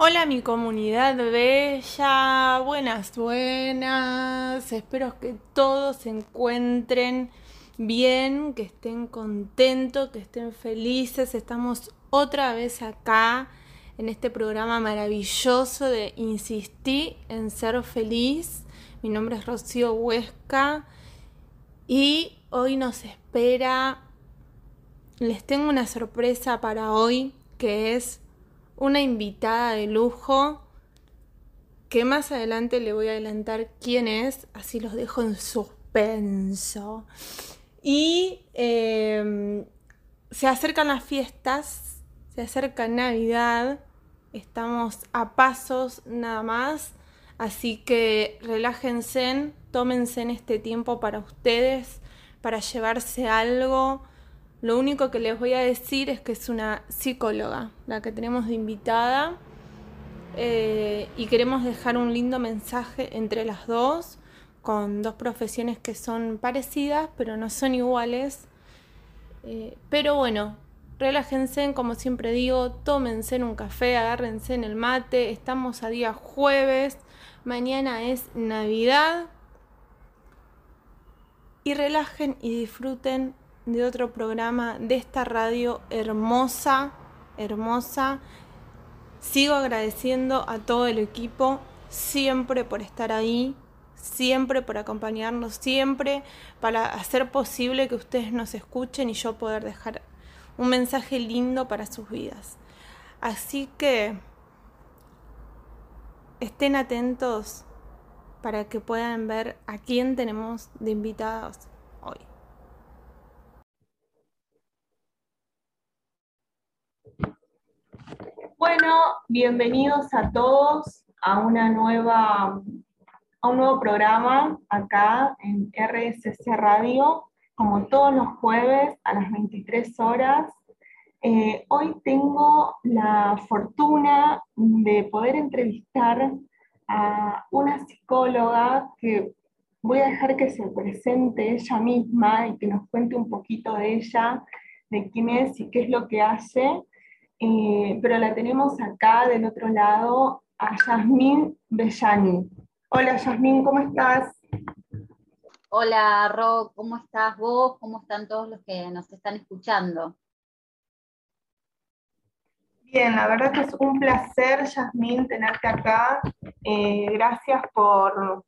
Hola mi comunidad bella, buenas, buenas. Espero que todos se encuentren bien, que estén contentos, que estén felices. Estamos otra vez acá en este programa maravilloso de Insistí en ser feliz. Mi nombre es Rocío Huesca y hoy nos espera, les tengo una sorpresa para hoy que es una invitada de lujo que más adelante le voy a adelantar quién es, así los dejo en suspenso. Y em, se acercan las fiestas, se acerca Navidad, estamos a pasos nada más, así que relájense, tómense en este tiempo para ustedes, para llevarse algo lo único que les voy a decir es que es una psicóloga, la que tenemos de invitada, eh, y queremos dejar un lindo mensaje entre las dos, con dos profesiones que son parecidas, pero no son iguales. Eh, pero bueno, relájense, como siempre digo, tómense en un café, agárrense en el mate, estamos a día jueves, mañana es Navidad. Y relajen y disfruten de otro programa de esta radio hermosa, hermosa. Sigo agradeciendo a todo el equipo siempre por estar ahí, siempre por acompañarnos, siempre para hacer posible que ustedes nos escuchen y yo poder dejar un mensaje lindo para sus vidas. Así que estén atentos para que puedan ver a quién tenemos de invitados hoy. Bueno, bienvenidos a todos a una nueva a un nuevo programa acá en RSC Radio, como todos los jueves a las 23 horas. Eh, hoy tengo la fortuna de poder entrevistar a una psicóloga que voy a dejar que se presente ella misma y que nos cuente un poquito de ella, de quién es y qué es lo que hace. Eh, pero la tenemos acá del otro lado a Yasmín Bellani. Hola Yasmín, ¿cómo estás? Hola Ro, ¿cómo estás vos? ¿Cómo están todos los que nos están escuchando? Bien, la verdad que es un placer, Yasmín, tenerte acá. Eh, gracias por,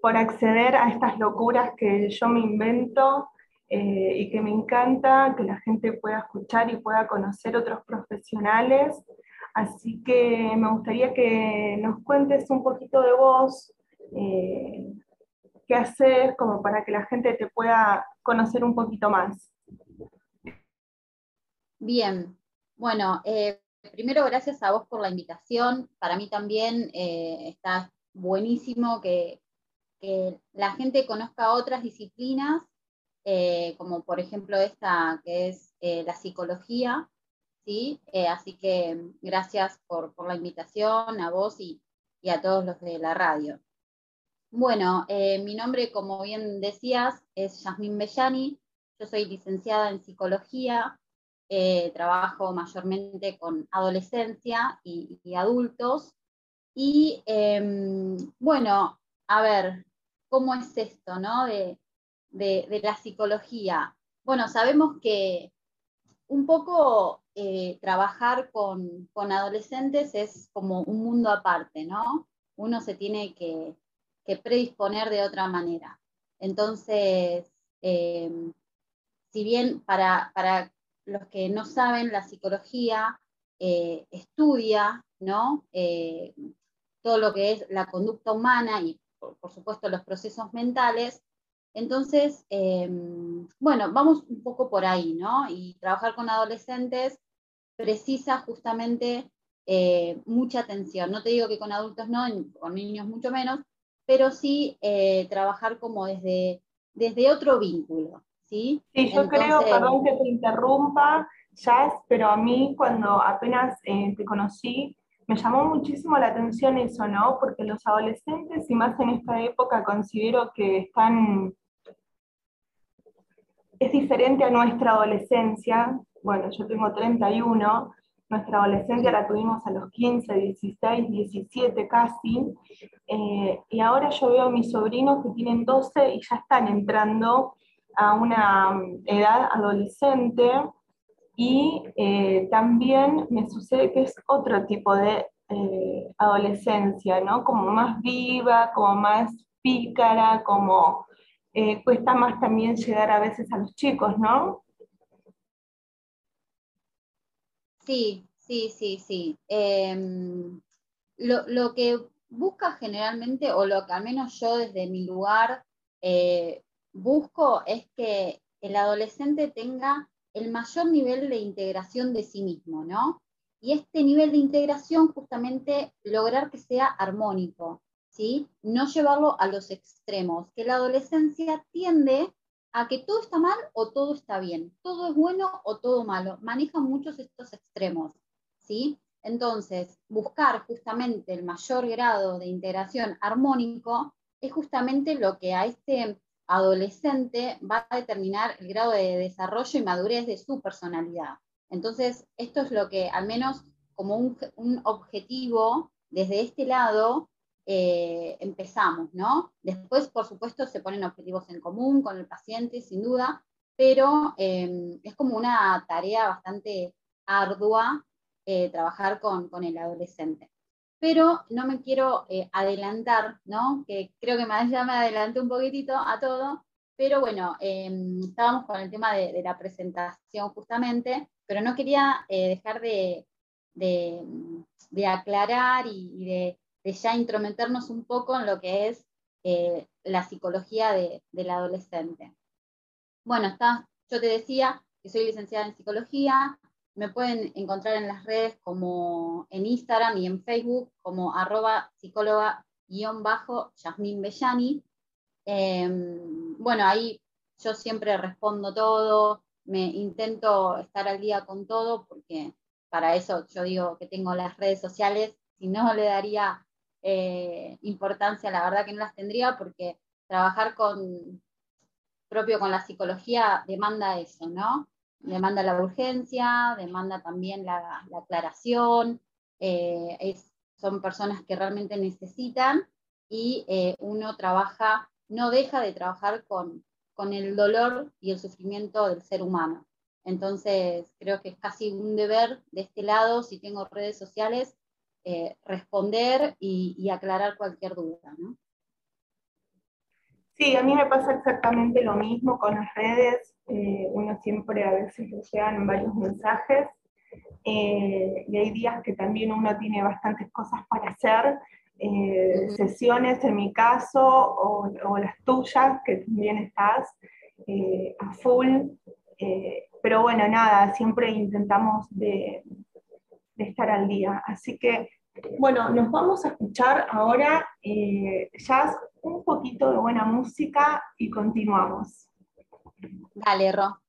por acceder a estas locuras que yo me invento eh, y que me encanta que la gente pueda escuchar y pueda conocer otros profesionales. Así que me gustaría que nos cuentes un poquito de vos, eh, qué haces, como para que la gente te pueda conocer un poquito más. Bien, bueno, eh, primero gracias a vos por la invitación. Para mí también está buenísimo que, que la gente conozca otras disciplinas eh, como por ejemplo esta que es eh, la psicología, ¿sí? Eh, así que gracias por, la invitación a vos y, a todos los de la radio. Bueno, mi nombre, como bien decías, es Yasmín Bellani, yo soy licenciada en psicología, trabajo mayormente con adolescencia y, y adultos, y em, bueno, a ver, ¿cómo es esto, no? De, la psicología? Bueno, sabemos que un poco eh, trabajar con, adolescentes es como un mundo aparte, ¿no? Uno se tiene que, predisponer de otra manera. Entonces, em, si bien para, los que no saben, la psicología eh, estudia, ¿no? Eh, todo lo que es la conducta humana y, por supuesto, los procesos mentales, entonces, em, bueno, vamos un poco por ahí, ¿no? Y trabajar con adolescentes precisa justamente eh, mucha atención. No te digo que con adultos no, con niños mucho menos, pero sí eh, trabajar como desde, desde otro vínculo, ¿sí? Sí, yo creo, perdón que te interrumpa, Jazz, pero a mí cuando apenas eh, te conocí, me llamó muchísimo la atención eso, ¿no? Porque los adolescentes, y más en esta época, considero que están es diferente a nuestra adolescencia. Bueno, yo tengo 31, nuestra adolescencia la tuvimos a los 15, 16, 17 casi, eh, y ahora yo veo a mis sobrinos que tienen 12 y ya están entrando a una mm, edad adolescente, y eh, también me sucede que es otro tipo de eh, adolescencia, ¿no? Como más viva, como más pícara, como cuesta más también llegar a veces a los chicos, ¿no? Sí, sí, sí, sí. Em, lo, que busca generalmente, o lo que al menos yo desde mi lugar eh, busco, es que el adolescente tenga el mayor nivel de integración de sí mismo, ¿no? Y este nivel de integración justamente lograr que sea armónico, ¿sí? No llevarlo a los extremos, que la adolescencia tiende a que todo está mal o todo está bien, todo es bueno o todo malo. Manejan muchos estos extremos, ¿sí? Entonces, buscar justamente el mayor grado de integración armónico es justamente lo que a este adolescente va a determinar el grado de desarrollo y madurez de su personalidad. Entonces, esto es lo que, al menos como un, un objetivo desde este lado, eh, empezamos, ¿no? Después, por supuesto, se ponen objetivos en común con el paciente, sin duda, pero em, es como una tarea bastante ardua eh, trabajar con, el adolescente. Pero no me quiero eh, adelantar, ¿no? Que creo que ya me adelanté un poquitito a todo, pero bueno, em, estábamos con el tema de, la presentación justamente, pero no quería dejar de, aclarar y de de ya intrometernos un poco en lo que es eh, la psicología del adolescente. Bueno, está, yo te decía que soy licenciada en psicología, me pueden encontrar en las redes como en Instagram y en Facebook como arroba psicóloga-yasmin Bellani. Em, bueno, ahí yo siempre respondo todo, me intento estar al día con todo porque para eso yo digo que tengo las redes sociales, si no le daría eh, importancia, la verdad que no las tendría porque trabajar con propio con la psicología demanda eso, ¿no? Demanda la urgencia, demanda también la, aclaración, eh, son personas que realmente necesitan y eh, uno trabaja, no deja de trabajar con, con el dolor y el sufrimiento del ser humano. Entonces, creo que es casi un deber de este lado, si tengo redes sociales, eh, responder y, aclarar cualquier duda. ¿no? Sí, a mí me pasa exactamente lo mismo con las redes. Eh, uno siempre a veces le llegan varios mensajes eh, y hay días que también uno tiene bastantes cosas para hacer. sesiones en mi caso o, las tuyas que también estás a full pero bueno nada siempre intentamos de estar al día. Así que, bueno, nos vamos a escuchar ahora eh, jazz, un poquito de buena música y continuamos. Dale, Ro.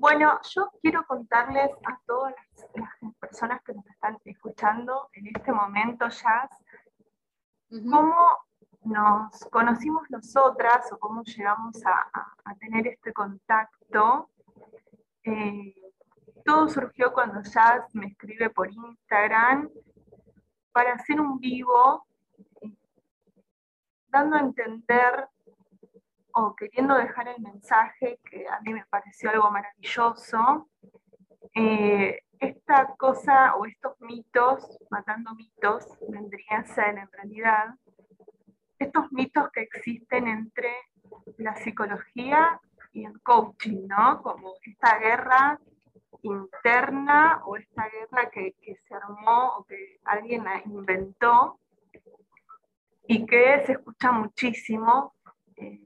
Bueno, yo quiero contarles a todas las, personas que nos están escuchando en este momento jazz, cómo nos conocimos nosotras o cómo llegamos a, tener este contacto, eh, todo surgió cuando Jazz me escribe por Instagram para hacer un vivo dando a entender o queriendo dejar el mensaje que a mí me pareció algo maravilloso. Eh, esta cosa o estos mitos, matando mitos, vendría a ser en realidad estos mitos que existen entre la psicología y el coaching, ¿no? Como esta guerra interna o esta guerra que, se armó o que alguien inventó y que se escucha muchísimo, eh,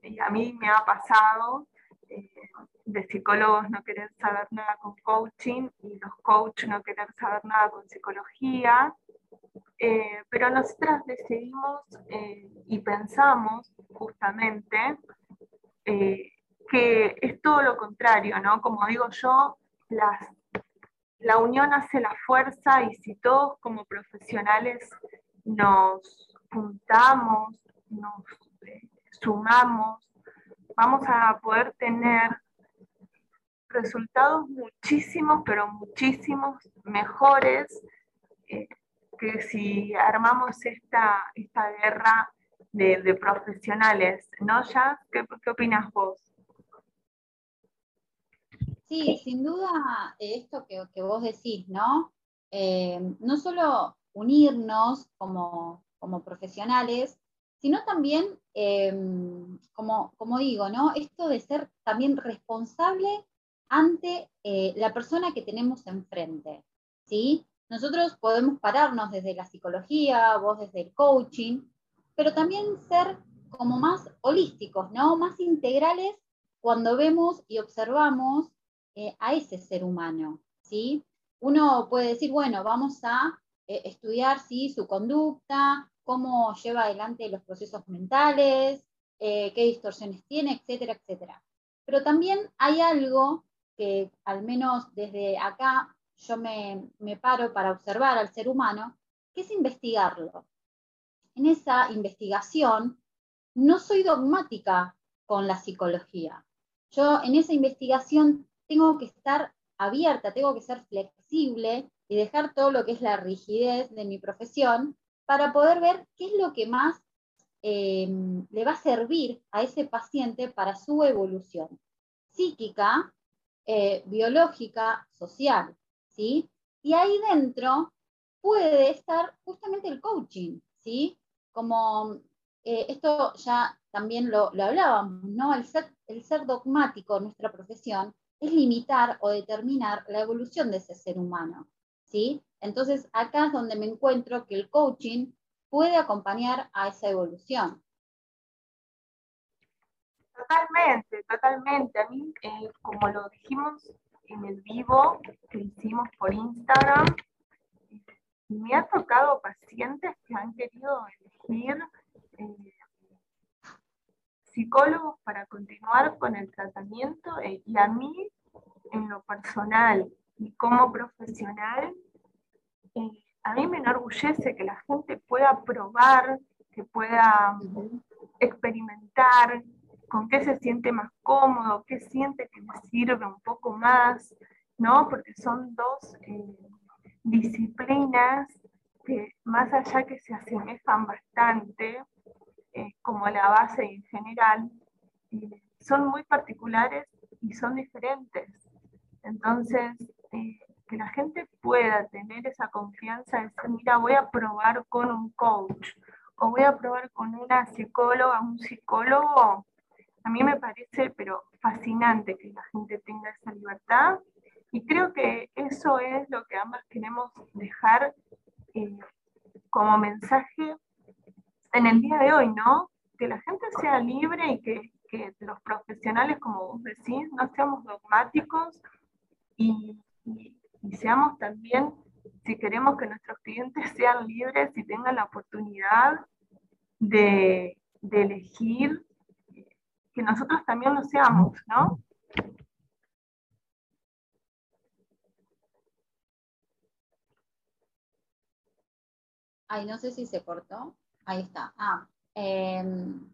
y a mí me ha pasado eh, de psicólogos no querer saber nada con coaching y los coaches no querer saber nada con psicología, eh, pero nosotras decidimos eh, y pensamos justamente eh, que es todo lo contrario, ¿no? Como digo yo, la unión hace la fuerza y si todos como profesionales nos juntamos, nos sumamos, vamos a poder tener resultados muchísimos, pero muchísimos mejores que si armamos esta, esta guerra de, profesionales, ¿no, Ya? ¿Qué, ¿Qué opinas vos? Sí, sin duda esto que, vos decís, ¿no? Eh, no solo unirnos como, profesionales, sino también, em, como, como, digo, ¿no? Esto de ser también responsable ante eh, la persona que tenemos enfrente, ¿sí? Nosotros podemos pararnos desde la psicología, vos desde el coaching, pero también ser como más holísticos, ¿no? Más integrales cuando vemos y observamos eh, a ese ser humano, ¿sí? Uno puede decir, bueno, vamos a eh, estudiar, ¿sí? Su conducta, cómo lleva adelante los procesos mentales, qué distorsiones tiene, etcétera, etcétera. Pero también hay algo que al menos desde acá yo me, paro para observar al ser humano, que es investigarlo. En esa investigación no soy dogmática con la psicología. Yo en esa investigación tengo que estar abierta, tengo que ser flexible y dejar todo lo que es la rigidez de mi profesión para poder ver qué es lo que más eh, le va a servir a ese paciente para su evolución psíquica eh, biológica, social, ¿sí? Y ahí dentro puede estar justamente el coaching, ¿sí? Como eh, esto ya también lo, hablábamos, ¿no? El ser, el ser dogmático en nuestra profesión es limitar o determinar la evolución de ese ser humano, ¿sí? Entonces acá es donde me encuentro que el coaching puede acompañar a esa evolución. Totalmente, totalmente. A mí, eh, como lo dijimos en el vivo que hicimos por Instagram, me ha tocado pacientes que han querido elegir eh, psicólogos para continuar con el tratamiento eh, y a mí, en lo personal y como profesional, a mí me enorgullece que la gente pueda probar, que pueda experimentar, con qué se siente más cómodo, qué siente que le sirve un poco más, ¿no? Porque son dos eh, disciplinas que más allá que se asemejan bastante, eh, como la base en general, eh, son muy particulares y son diferentes. Entonces, que la gente pueda tener esa confianza de decir, mira, voy a probar con un coach o voy a probar con una psicóloga, un psicólogo, a mí me parece, pero fascinante que la gente tenga esa libertad y creo que eso es lo que ambas queremos dejar eh, como mensaje en el día de hoy, ¿no? Que la gente sea libre y que, los profesionales, como vos decís, no seamos dogmáticos y, seamos también, si queremos que nuestros clientes sean libres y tengan la oportunidad de, de elegir que nosotros también lo seamos, ¿no? Ay, no sé si se cortó. Ahí está. Ah, em,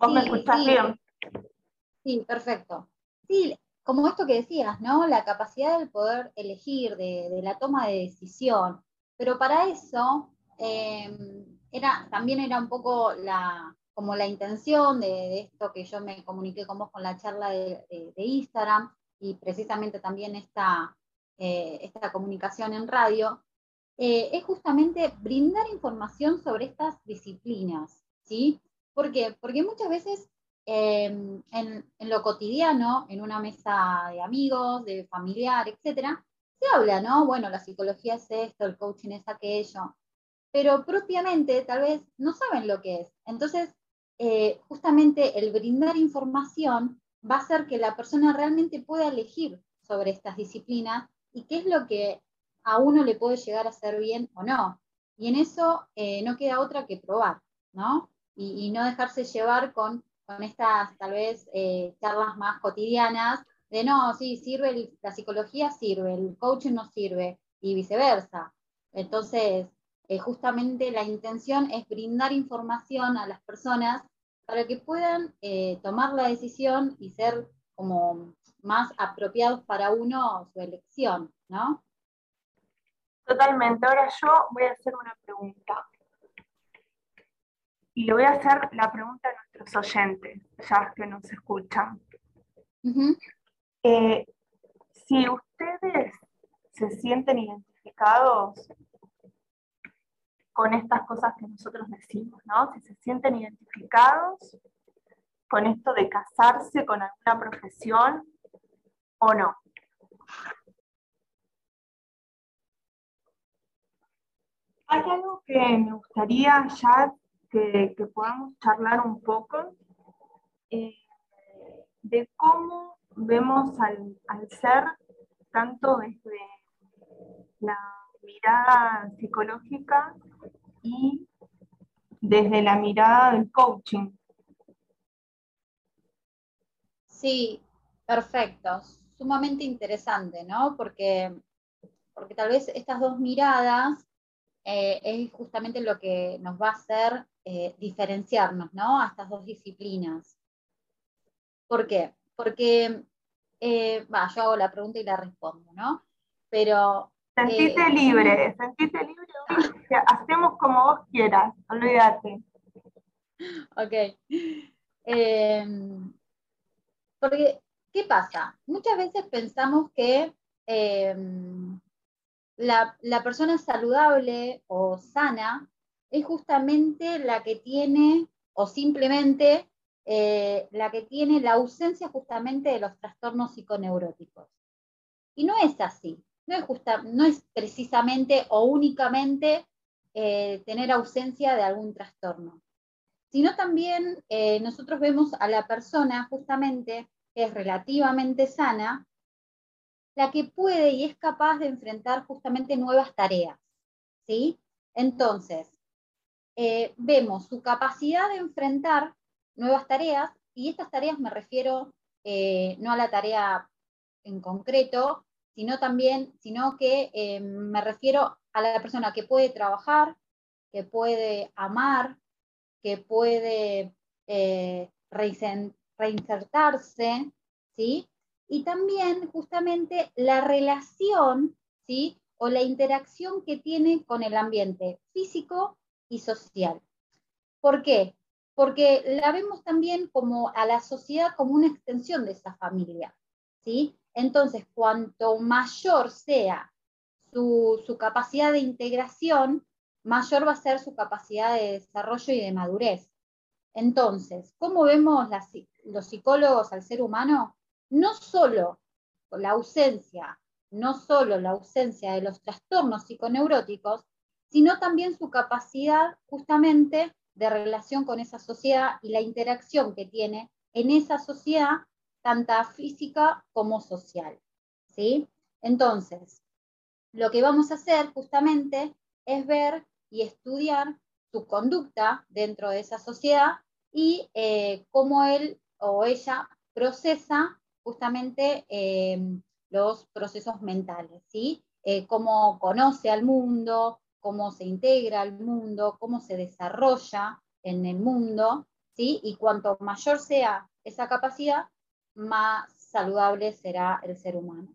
¿Vos me escuchás bien? Sí, perfecto. Sí, como esto que decías, ¿no? La capacidad del poder elegir, de, la toma de decisión. Pero para eso em, era, también era un poco la, como la intención de, esto que yo me comuniqué con vos con la charla de, Instagram y precisamente también esta, eh, esta comunicación en radio, eh, es justamente brindar información sobre estas disciplinas, ¿sí? ¿Por qué? Porque muchas veces em, en, lo cotidiano, en una mesa de amigos, de familiar, etcétera, se habla, ¿no? Bueno, la psicología es esto, el coaching es aquello, pero propiamente tal vez no saben lo que es. Entonces, eh, justamente el brindar información va a hacer que la persona realmente pueda elegir sobre estas disciplinas y qué es lo que a uno le puede llegar a hacer bien o no. Y en eso eh, no queda otra que probar, ¿no? Y, no dejarse llevar con, con estas tal vez eh, charlas más cotidianas de no, sí, sirve, la psicología sirve, el coaching no sirve y viceversa. Entonces, justamente la intención es brindar información a las personas para que puedan eh, tomar la decisión y ser como más apropiados para uno su elección, ¿no? Totalmente. Ahora yo voy a hacer una pregunta. Y le voy a hacer la pregunta a nuestros oyentes, ya que nos escuchan. Eh, si ustedes se sienten identificados con estas cosas que nosotros decimos, ¿no? Si se sienten identificados con esto de casarse con alguna profesión o no. Hay algo que me gustaría ya que, podamos charlar un poco eh, de cómo vemos al, al ser tanto desde la mirada psicológica y desde la mirada del coaching. Sí, perfecto. Sumamente interesante, ¿no? Porque, porque tal vez estas dos miradas eh, es justamente lo que nos va a hacer eh, diferenciarnos, ¿no? A estas dos disciplinas. ¿Por qué? Porque, eh, yo hago la pregunta y la respondo, ¿no? Pero Sentite eh, libre, sentite libre, hacemos como vos quieras, olvídate. Ok. Porque, ¿qué pasa? Muchas veces pensamos que la, persona saludable o sana es justamente la que tiene, o simplemente eh, la que tiene la ausencia justamente de los trastornos psiconeuróticos. Y no es así no es, justa, no es precisamente o únicamente eh, tener ausencia de algún trastorno, sino también eh, nosotros vemos a la persona justamente que es relativamente sana, la que puede y es capaz de enfrentar justamente nuevas tareas. ¿sí? Entonces, eh, vemos su capacidad de enfrentar nuevas tareas, y estas tareas me refiero no a la tarea en concreto, sino también, sino que eh, me refiero a la persona que puede trabajar, que puede amar, que puede eh, reinsertarse, ¿sí? Y también justamente la relación, ¿sí? O la interacción que tiene con el ambiente físico y social. ¿Por qué? Porque la vemos también como a la sociedad como una extensión de esa familia, ¿sí? Entonces, cuanto mayor sea su, capacidad de integración, mayor va a ser su capacidad de desarrollo y de madurez. Entonces, ¿cómo vemos los psicólogos al ser humano? No solo la ausencia, no solo la ausencia de los trastornos psiconeuróticos, sino también su capacidad justamente de relación con esa sociedad y la interacción que tiene en esa sociedad tanto física como social. ¿sí? Entonces, lo que vamos a hacer justamente es ver y estudiar su conducta dentro de esa sociedad y eh, cómo él o ella procesa justamente em, los procesos mentales, ¿sí? Eh, cómo conoce al mundo, cómo se integra al mundo, cómo se desarrolla en el mundo, ¿sí? Y cuanto mayor sea esa capacidad, más saludable será el ser humano.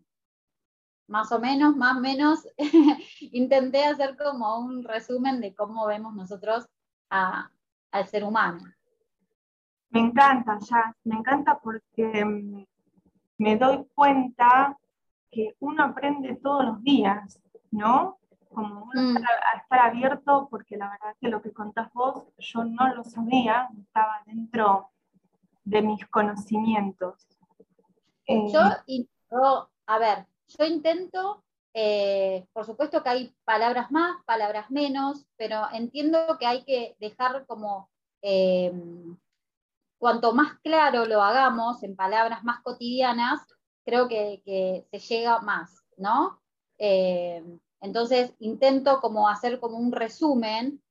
Más o menos, más o menos, intenté hacer como un resumen de cómo vemos nosotros al ser humano. Me encanta, ya, me encanta porque mm, me doy cuenta que uno aprende todos los días, ¿no? Como uno mm. a estar abierto, porque la verdad que lo que contás vos, yo no lo sabía, estaba dentro de mis conocimientos. Eh, yo, a ver, yo intento, eh, por supuesto que hay palabras más, palabras menos, pero entiendo que hay que dejar como, eh, cuanto más claro lo hagamos en palabras más cotidianas, creo que, se llega más, ¿no? entonces intento como hacer como un resumen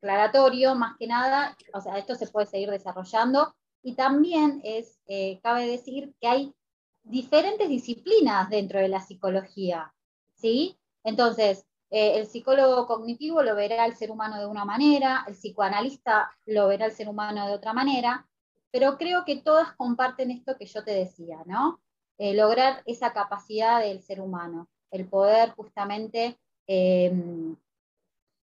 aclaratorio más que nada, o sea, esto se puede seguir desarrollando y también es, eh, cabe decir que hay diferentes disciplinas dentro de la psicología, ¿sí? Entonces, Eh, el psicólogo cognitivo lo verá al ser humano de una manera, el psicoanalista lo verá al ser humano de otra manera, pero creo que todas comparten esto que yo te decía, ¿no? Eh, lograr esa capacidad del ser humano, el poder justamente em,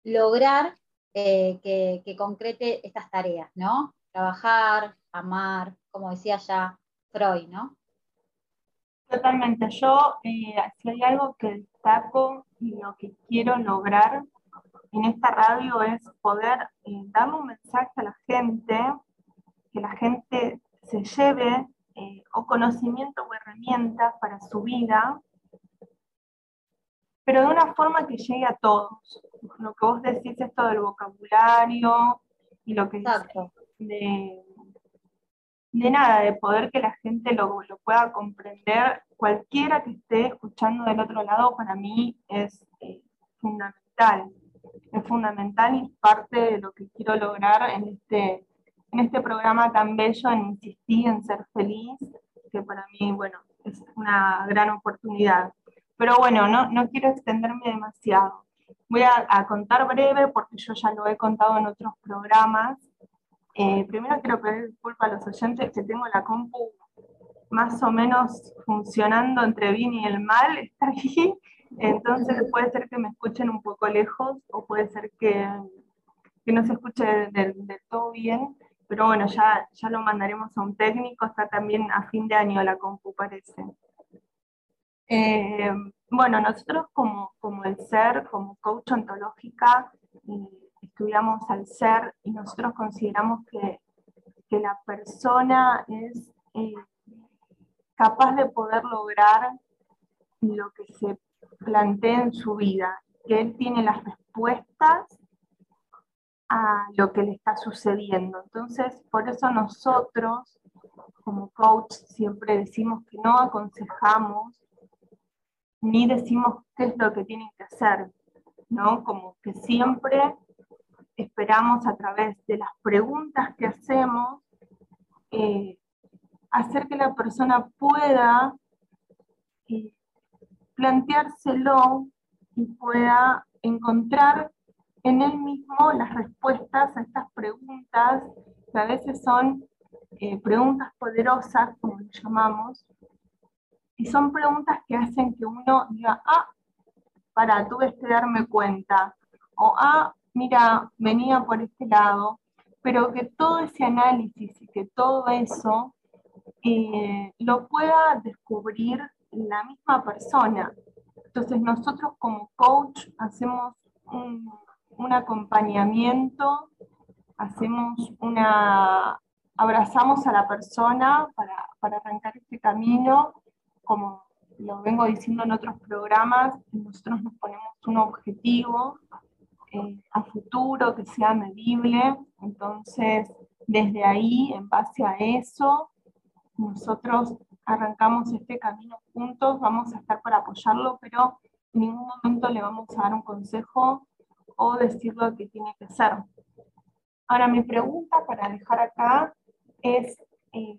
lograr eh, que, que, concrete estas tareas, ¿no? Trabajar, amar, como decía ya Freud, ¿no? Totalmente. Yo, si hay algo que destaco y lo que quiero lograr en esta radio es poder eh, darle un mensaje a la gente, que la gente se lleve eh, o conocimiento o herramientas para su vida, pero de una forma que llegue a todos. Lo que vos decís, esto del vocabulario y lo que Exacto. de, de nada, de poder que la gente lo, lo, pueda comprender. Cualquiera que esté escuchando del otro lado, para mí es eh, fundamental. Es fundamental y parte de lo que quiero lograr en este, en este programa tan bello, en insistir en ser feliz, que para mí, bueno, es una gran oportunidad. Pero bueno, no, no quiero extenderme demasiado. Voy a, a contar breve porque yo ya lo he contado en otros programas. Eh, primero quiero pedir disculpas a los oyentes que tengo la compu más o menos funcionando entre bien y el mal, está ahí. Entonces puede ser que me escuchen un poco lejos o puede ser que, que no se escuche del de todo bien. Pero bueno, ya, ya lo mandaremos a un técnico, está también a fin de año la compu, parece. Eh, bueno, nosotros como, como el ser, como coach ontológica, eh, estudiamos al ser y nosotros consideramos que, que la persona es eh, capaz de poder lograr lo que se plantea en su vida, que él tiene las respuestas a lo que le está sucediendo. Entonces, por eso nosotros, como coach, siempre decimos que no aconsejamos ni decimos qué es lo que tienen que hacer, ¿no? Como que siempre esperamos a través de las preguntas que hacemos eh, hacer que la persona pueda eh, planteárselo y pueda encontrar en él mismo las respuestas a estas preguntas, que a veces son eh, preguntas poderosas, como lo llamamos, y son preguntas que hacen que uno diga, ah, para, tuve que darme cuenta, o ah, mira, venía por este lado, pero que todo ese análisis y que todo eso eh, lo pueda descubrir la misma persona. Entonces nosotros como coach hacemos un, un acompañamiento, hacemos una, abrazamos a la persona para, para arrancar este camino, como lo vengo diciendo en otros programas, nosotros nos ponemos un objetivo eh, a futuro que sea medible, entonces desde ahí, en base a eso, nosotros arrancamos este camino juntos, vamos a estar para apoyarlo, pero en ningún momento le vamos a dar un consejo o decir lo que tiene que ser. Ahora, mi pregunta para dejar acá es, eh,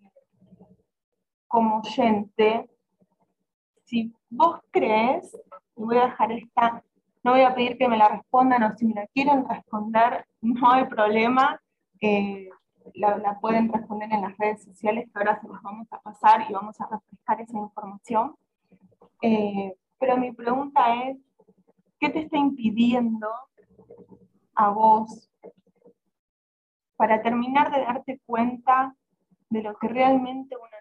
como oyente, si vos crees, y voy a dejar esta, no voy a pedir que me la respondan, o si me la quieren responder, no hay problema, eh, la, pueden responder en las redes sociales, que ahora se las vamos a pasar y vamos a refrescar esa información. Eh, pero mi pregunta es, ¿qué te está impidiendo a vos para terminar de darte cuenta de lo que realmente uno